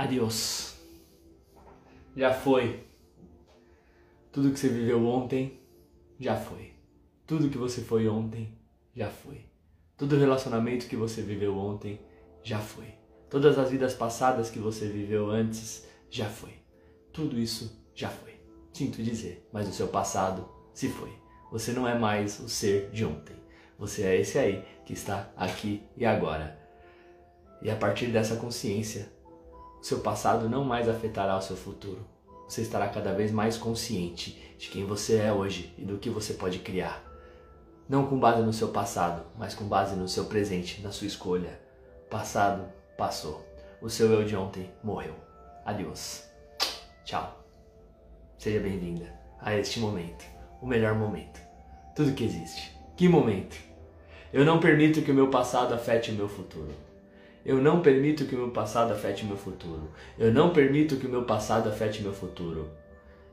Adiós. Já foi. Tudo que você viveu ontem, já foi. Tudo que você foi ontem, já foi. Todo relacionamento que você viveu ontem, já foi. Todas as vidas passadas que você viveu antes, já foi. Tudo isso já foi. Sinto dizer, mas o seu passado se foi. Você não é mais o ser de ontem. Você é esse aí que está aqui e agora. E a partir dessa consciência, seu passado não mais afetará o seu futuro. Você estará cada vez mais consciente de quem você é hoje e do que você pode criar. Não com base no seu passado, mas com base no seu presente, na sua escolha. Passado passou. O seu eu de ontem morreu. Adeus. Tchau. Seja bem-vinda a este momento, o melhor momento. Tudo que existe. Que momento? Eu não permito que o meu passado afete o meu futuro. Eu não permito que o meu passado afete meu futuro. Eu não permito que o meu passado afete meu futuro.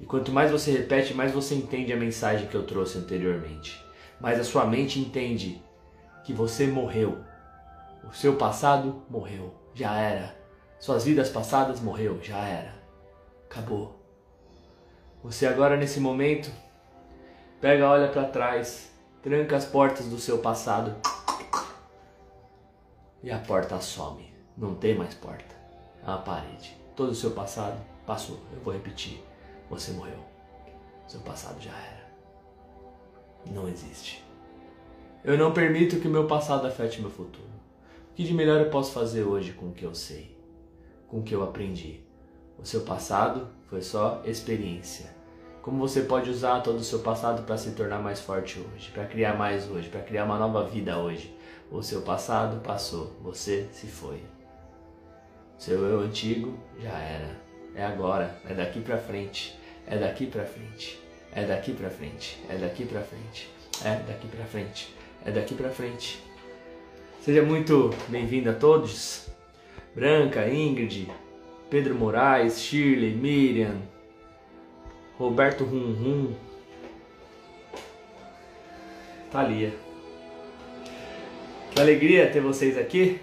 E quanto mais você repete, mais você entende a mensagem que eu trouxe anteriormente. Mais a sua mente entende que você morreu. O seu passado morreu, já era. Suas vidas passadas morreu, já era. Acabou. Você agora nesse momento pega, olha para trás, tranca as portas do seu passado e a porta some. Não tem mais porta. É uma parede. Todo o seu passado passou. Eu vou repetir. Você morreu. Seu passado já era. Não existe. Eu não permito que meu passado afete meu futuro. O que de melhor eu posso fazer hoje com o que eu sei? Com o que eu aprendi? O seu passado foi só experiência. Como você pode usar todo o seu passado para se tornar mais forte hoje, para criar mais hoje, para criar uma nova vida hoje? O seu passado passou, você se foi. Seu eu antigo já era. É agora, é daqui para frente, é daqui para frente, é daqui para frente, é daqui para frente, é daqui para frente, é daqui para frente. Seja muito bem-vindo a todos. Branca, Ingrid, Pedro Moraes, Shirley, Miriam, Roberto Rum Rum, Thalia. Que alegria ter vocês aqui.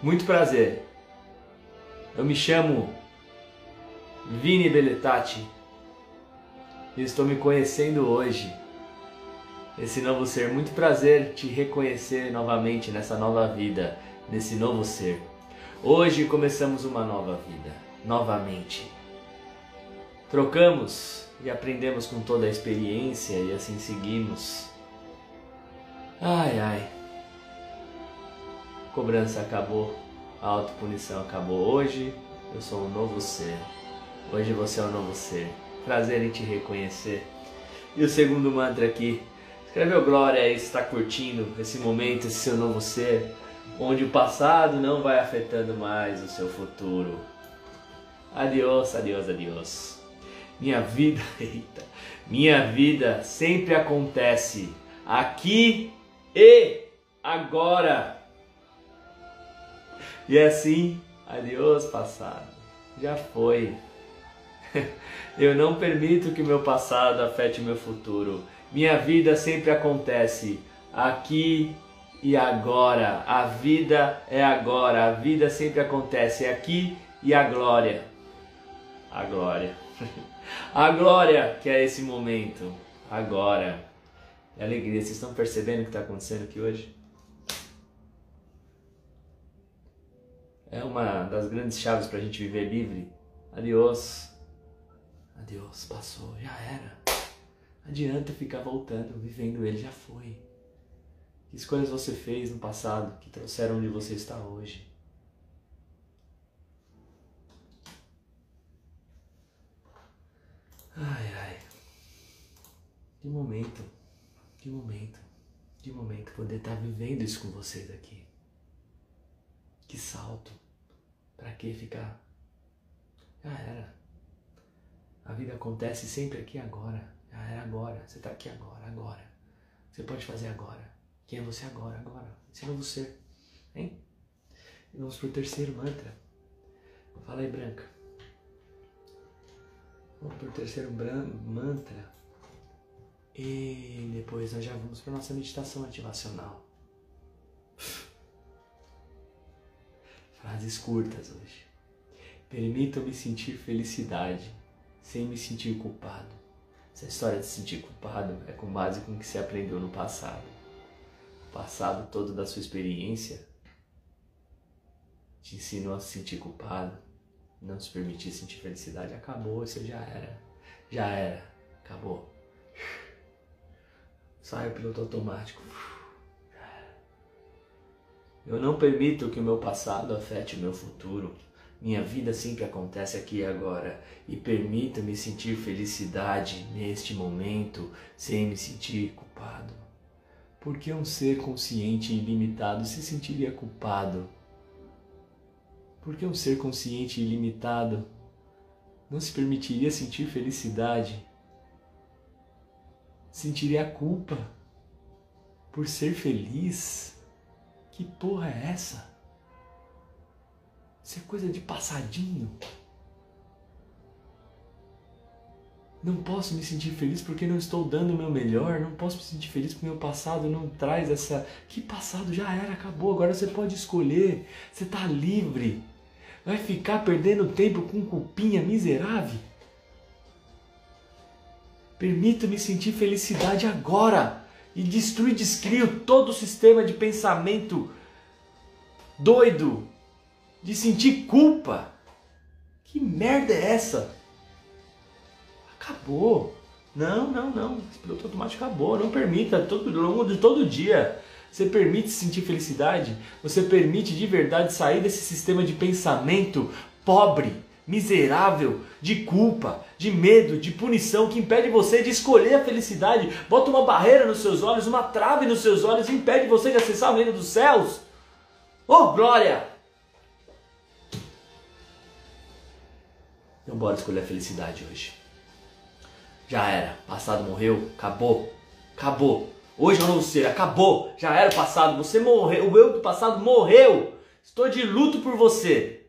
Muito prazer. Eu me chamo Vini Beletati e estou me conhecendo hoje. Esse novo ser, muito prazer te reconhecer novamente nessa nova vida, nesse novo ser. Hoje começamos uma nova vida, novamente. Trocamos e aprendemos com toda a experiência e assim seguimos Ai ai. Cobrança acabou, a autopunição acabou. Hoje eu sou um novo ser. Hoje você é um novo ser. Prazer em te reconhecer. E o segundo mantra aqui. Escreveu glória aí, está curtindo esse momento, esse seu novo ser, onde o passado não vai afetando mais o seu futuro. Adiós, adiós, adiós. Minha vida, eita, minha vida sempre acontece aqui e agora. E assim, adiós passado, já foi. Eu não permito que meu passado afete meu futuro. Minha vida sempre acontece aqui e agora. A vida é agora. A vida sempre acontece aqui e a glória. A glória. A glória que é esse momento. Agora é alegria. Vocês estão percebendo o que está acontecendo aqui hoje? É uma das grandes chaves para a gente viver livre. Adiós. Adiós, passou, já era. Adianta ficar voltando, vivendo ele, já foi. Que escolhas você fez no passado que trouxeram onde você está hoje? Ai, ai. Que momento. Que momento, que momento poder estar vivendo isso com vocês aqui. Que salto. Para que ficar? Já era. A vida acontece sempre aqui agora. Já era agora. Você está aqui agora, agora. Você pode fazer agora. Quem é você agora, agora? Esse é ser. Hein? E vamos pro terceiro mantra. Fala aí, Branca. Vamos pro terceiro mantra. E depois nós já vamos para nossa meditação ativacional. Frases curtas hoje. Permita-me sentir felicidade sem me sentir culpado. Essa história de se sentir culpado é com base com o que você aprendeu no passado. O passado todo da sua experiência te ensinou a se sentir culpado, não se permitir sentir felicidade. Acabou, isso já era. Já era. Acabou. Sai o piloto automático. Eu não permito que o meu passado afete o meu futuro. Minha vida sempre acontece aqui e agora. E permita-me sentir felicidade neste momento sem me sentir culpado. Porque um ser consciente e ilimitado se sentiria culpado? Porque um ser consciente e ilimitado não se permitiria sentir felicidade? Sentiria culpa por ser feliz? Que porra é essa? Isso é coisa de passadinho. Não posso me sentir feliz porque não estou dando o meu melhor. Não posso me sentir feliz porque meu passado não traz essa. Que passado já era, acabou. Agora você pode escolher. Você está livre. Vai ficar perdendo tempo com culpinha miserável? Permita-me sentir felicidade agora e destruir, descrio todo o sistema de pensamento doido de sentir culpa. Que merda é essa? Acabou. Não, não, não. Esse piloto automático acabou. Não permita, todo, ao longo de todo dia. Você permite sentir felicidade? Você permite de verdade sair desse sistema de pensamento pobre, miserável, de culpa, de medo, de punição que impede você de escolher a felicidade, bota uma barreira nos seus olhos, uma trave nos seus olhos e impede você de acessar o reino dos céus. Oh, glória! Então bora escolher a felicidade hoje. Já era, passado morreu, acabou, acabou. Hoje é um novo ser, acabou, já era o passado, você morreu, o eu do passado morreu. Estou de luto por você.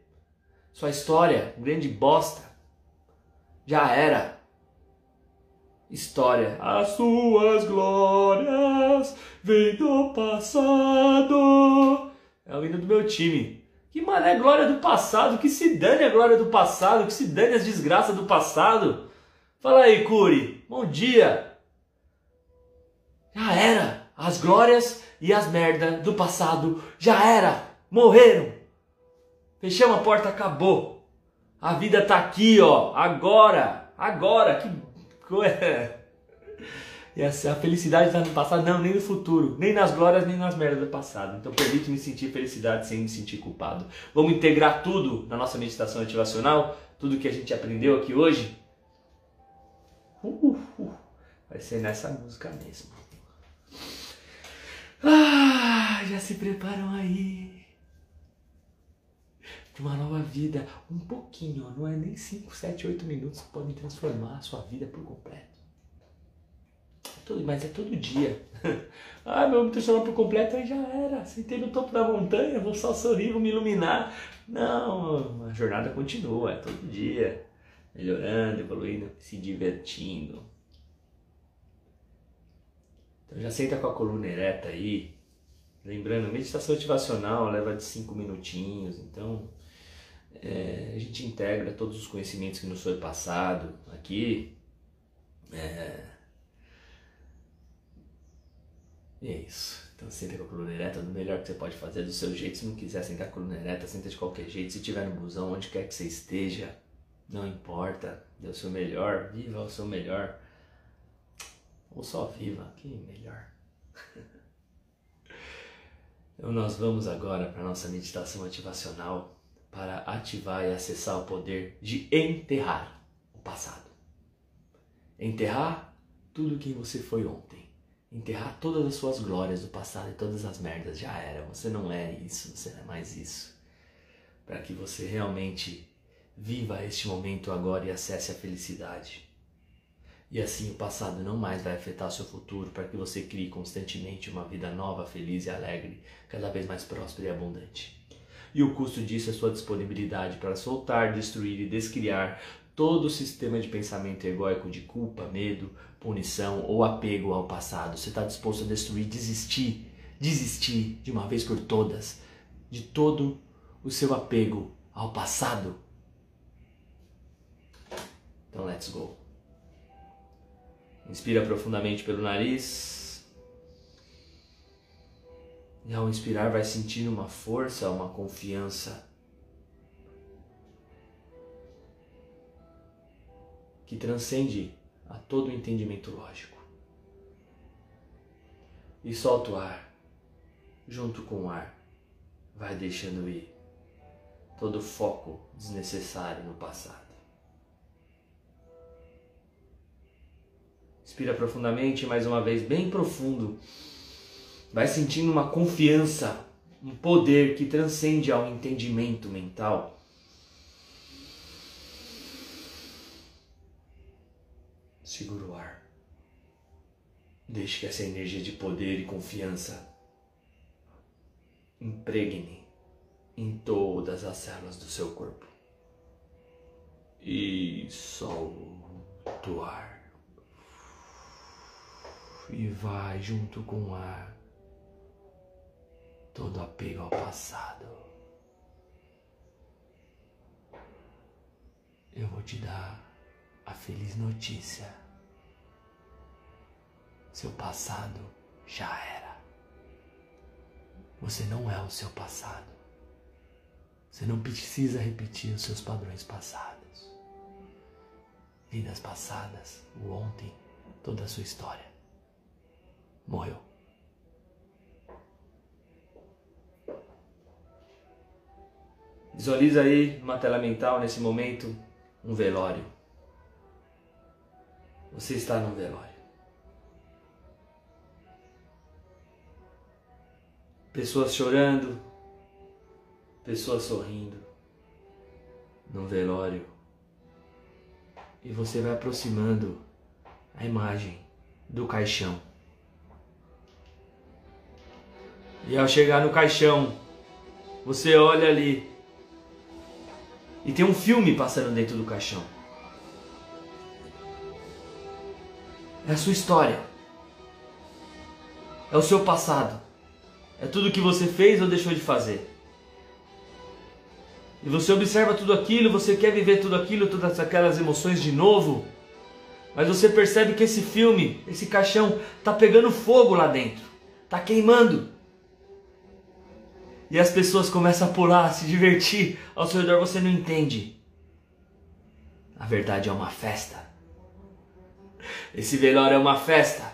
Sua história, grande bosta, já era. História. As suas glórias vêm do passado. É o hino do meu time. Que mané glória do passado, que se dane a glória do passado, que se dane as desgraças do passado. Fala aí, Curi. Bom dia. Já era. As glórias e as merda do passado já era. Morreram. Fechamos a porta, acabou. A vida tá aqui, ó, agora, agora. Que E a felicidade está no passado, não, nem no futuro, nem nas glórias, nem nas merdas do passado. Então permite-me sentir felicidade sem me sentir culpado. Vamos integrar tudo na nossa meditação ativacional, tudo que a gente aprendeu aqui hoje. Uh, uh, vai ser nessa música mesmo. Ah, já se preparam aí de uma nova vida, um pouquinho, não é nem 5, 7, 8 minutos que podem transformar a sua vida por completo. Todo, mas é todo dia. ah, meu me transformar por completo, aí já era. Sentei no topo da montanha, vou só sorrir, vou me iluminar. Não, a jornada continua, é todo dia. Melhorando, evoluindo, se divertindo. Então já senta com a coluna ereta aí. Lembrando, meditação motivacional leva de 5 minutinhos, então é, a gente integra todos os conhecimentos que nos foi passado aqui. É, e é isso. Então senta com a coluna ereta, do melhor que você pode fazer, do seu jeito. Se não quiser sentar com a coluna ereta, senta de qualquer jeito. Se tiver no busão, onde quer que você esteja, não importa. Dê o seu melhor, viva o seu melhor. Ou só viva, que melhor. então nós vamos agora para a nossa meditação ativacional para ativar e acessar o poder de enterrar o passado. Enterrar tudo quem você foi ontem. Enterrar todas as suas glórias do passado e todas as merdas. Já era. Você não é isso, você não é mais isso. Para que você realmente viva este momento agora e acesse a felicidade. E assim o passado não mais vai afetar seu futuro, para que você crie constantemente uma vida nova, feliz e alegre, cada vez mais próspera e abundante e o custo disso é sua disponibilidade para soltar, destruir e descriar todo o sistema de pensamento egóico de culpa, medo, punição ou apego ao passado. Você está disposto a destruir, desistir, desistir de uma vez por todas de todo o seu apego ao passado? Então, let's go. Inspira profundamente pelo nariz. E ao inspirar, vai sentindo uma força, uma confiança que transcende a todo o entendimento lógico. E solta o ar, junto com o ar, vai deixando ir todo o foco desnecessário no passado. Inspira profundamente, mais uma vez, bem profundo. Vai sentindo uma confiança, um poder que transcende ao entendimento mental. Segura o ar. Deixe que essa energia de poder e confiança impregne em todas as células do seu corpo. E solta o ar. E vai junto com o ar todo apego ao passado. Eu vou te dar a feliz notícia. Seu passado já era. Você não é o seu passado. Você não precisa repetir os seus padrões passados. Vidas passadas, o ontem, toda a sua história. Morreu. Visualiza aí numa tela mental, nesse momento, um velório. Você está num velório. Pessoas chorando, pessoas sorrindo, num velório. E você vai aproximando a imagem do caixão. E ao chegar no caixão, você olha ali e tem um filme passando dentro do caixão. É a sua história. É o seu passado. É tudo que você fez ou deixou de fazer. E você observa tudo aquilo, você quer viver tudo aquilo, todas aquelas emoções de novo. Mas você percebe que esse filme, esse caixão, tá pegando fogo lá dentro. Tá queimando. E as pessoas começam a pular, a se divertir ao seu redor, você não entende. A verdade é uma festa. Esse velório é uma festa.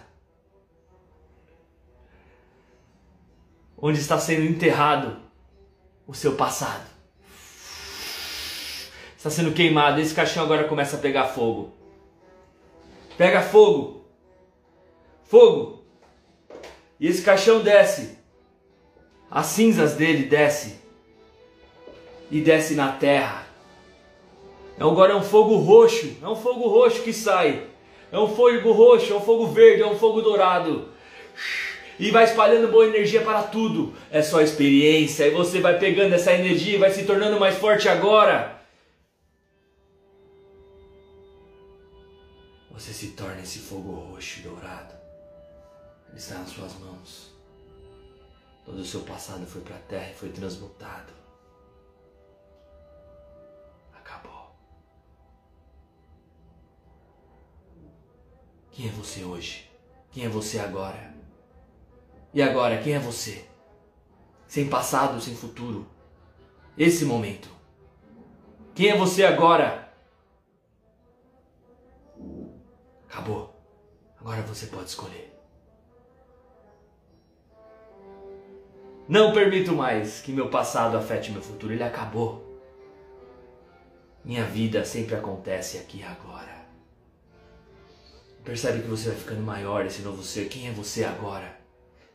Onde está sendo enterrado o seu passado. Está sendo queimado. Esse caixão agora começa a pegar fogo. Pega fogo. Fogo. E esse caixão desce. As cinzas dele desce. E desce na terra. Agora é um fogo roxo. É um fogo roxo que sai. É um fogo roxo, é um fogo verde, é um fogo dourado. E vai espalhando boa energia para tudo. É só experiência. E você vai pegando essa energia e vai se tornando mais forte agora. Você se torna esse fogo roxo e dourado. Ele está nas suas mãos. Todo o seu passado foi para a terra e foi transmutado. Quem é você hoje? Quem é você agora? E agora, quem é você? Sem passado, sem futuro. Esse momento. Quem é você agora? Acabou. Agora você pode escolher. Não permito mais que meu passado afete meu futuro. Ele acabou. Minha vida sempre acontece aqui e agora. Percebe que você vai ficando maior, esse novo ser. Quem é você agora?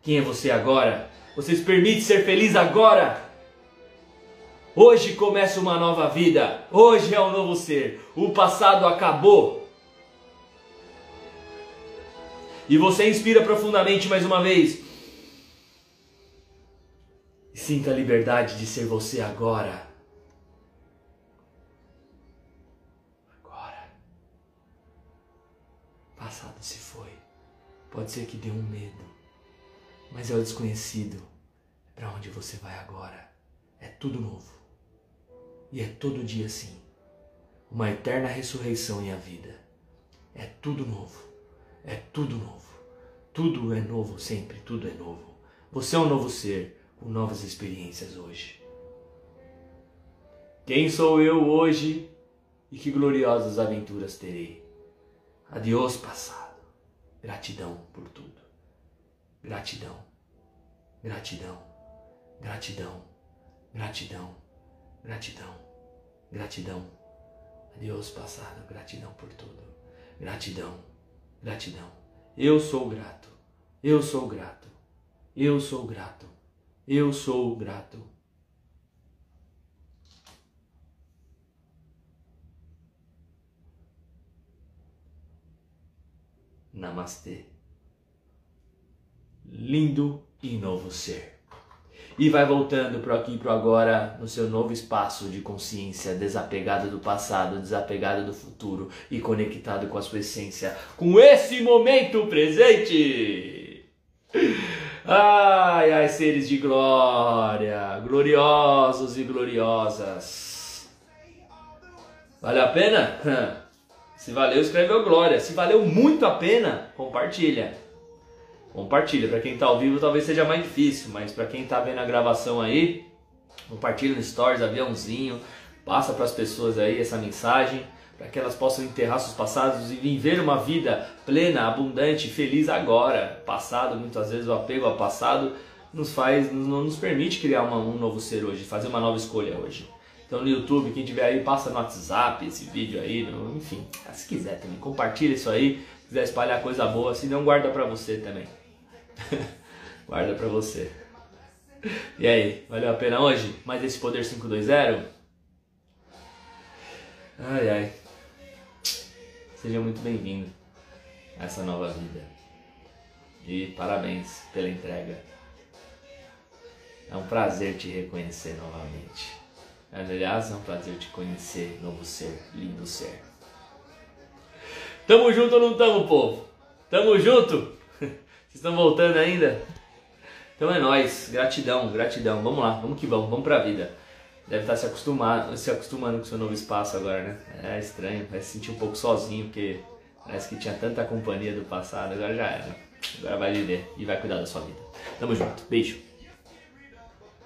Quem é você agora? Você se permite ser feliz agora? Hoje começa uma nova vida. Hoje é um novo ser. O passado acabou. E você inspira profundamente mais uma vez. Sinta a liberdade de ser você agora. passado se foi. Pode ser que dê um medo, mas é o desconhecido. É para onde você vai agora. É tudo novo. E é todo dia assim. Uma eterna ressurreição em a vida. É tudo novo. É tudo novo. Tudo é novo sempre, tudo é novo. Você é um novo ser com novas experiências hoje. Quem sou eu hoje e que gloriosas aventuras terei? Adeus, passado. Gratidão por tudo. Gratidão. Gratidão. Gratidão. Gratidão. Gratidão. Gratidão. Adeus, passado. Gratidão por tudo. Gratidão. Gratidão. Eu sou grato. Eu sou grato. Eu sou grato. Eu sou grato. Namastê. Lindo e novo ser. E vai voltando para aqui para agora no seu novo espaço de consciência, desapegado do passado, desapegado do futuro e conectado com a sua essência, com esse momento presente. Ai, ai, seres de glória, gloriosos e gloriosas. Vale a pena? Se valeu, escreveu glória. Se valeu muito a pena, compartilha. Compartilha. Para quem está ao vivo talvez seja mais difícil, mas para quem está vendo a gravação aí, compartilha no stories, aviãozinho, passa para as pessoas aí essa mensagem para que elas possam enterrar seus passados e viver uma vida plena, abundante, feliz agora. Passado, muitas vezes o apego ao passado nos faz, não nos permite criar uma, um novo ser hoje, fazer uma nova escolha hoje. Então no YouTube, quem tiver aí, passa no WhatsApp esse vídeo aí, enfim, se quiser também, compartilha isso aí, se quiser espalhar coisa boa, se não guarda pra você também. guarda pra você. E aí, valeu a pena hoje? Mais esse Poder 520? Ai ai. Seja muito bem-vindo a essa nova vida. E parabéns pela entrega. É um prazer te reconhecer novamente. Aliás, é um prazer te conhecer, novo ser, lindo ser. Tamo junto ou não tamo, povo? Tamo junto? Vocês estão voltando ainda? Então é nóis, gratidão, gratidão. Vamos lá, vamos que vamos, vamos pra vida. Deve estar se acostumando, se acostumando com seu novo espaço agora, né? É estranho, vai se sentir um pouco sozinho, porque parece que tinha tanta companhia do passado, agora já era. Agora vai viver e vai cuidar da sua vida. Tamo junto, beijo.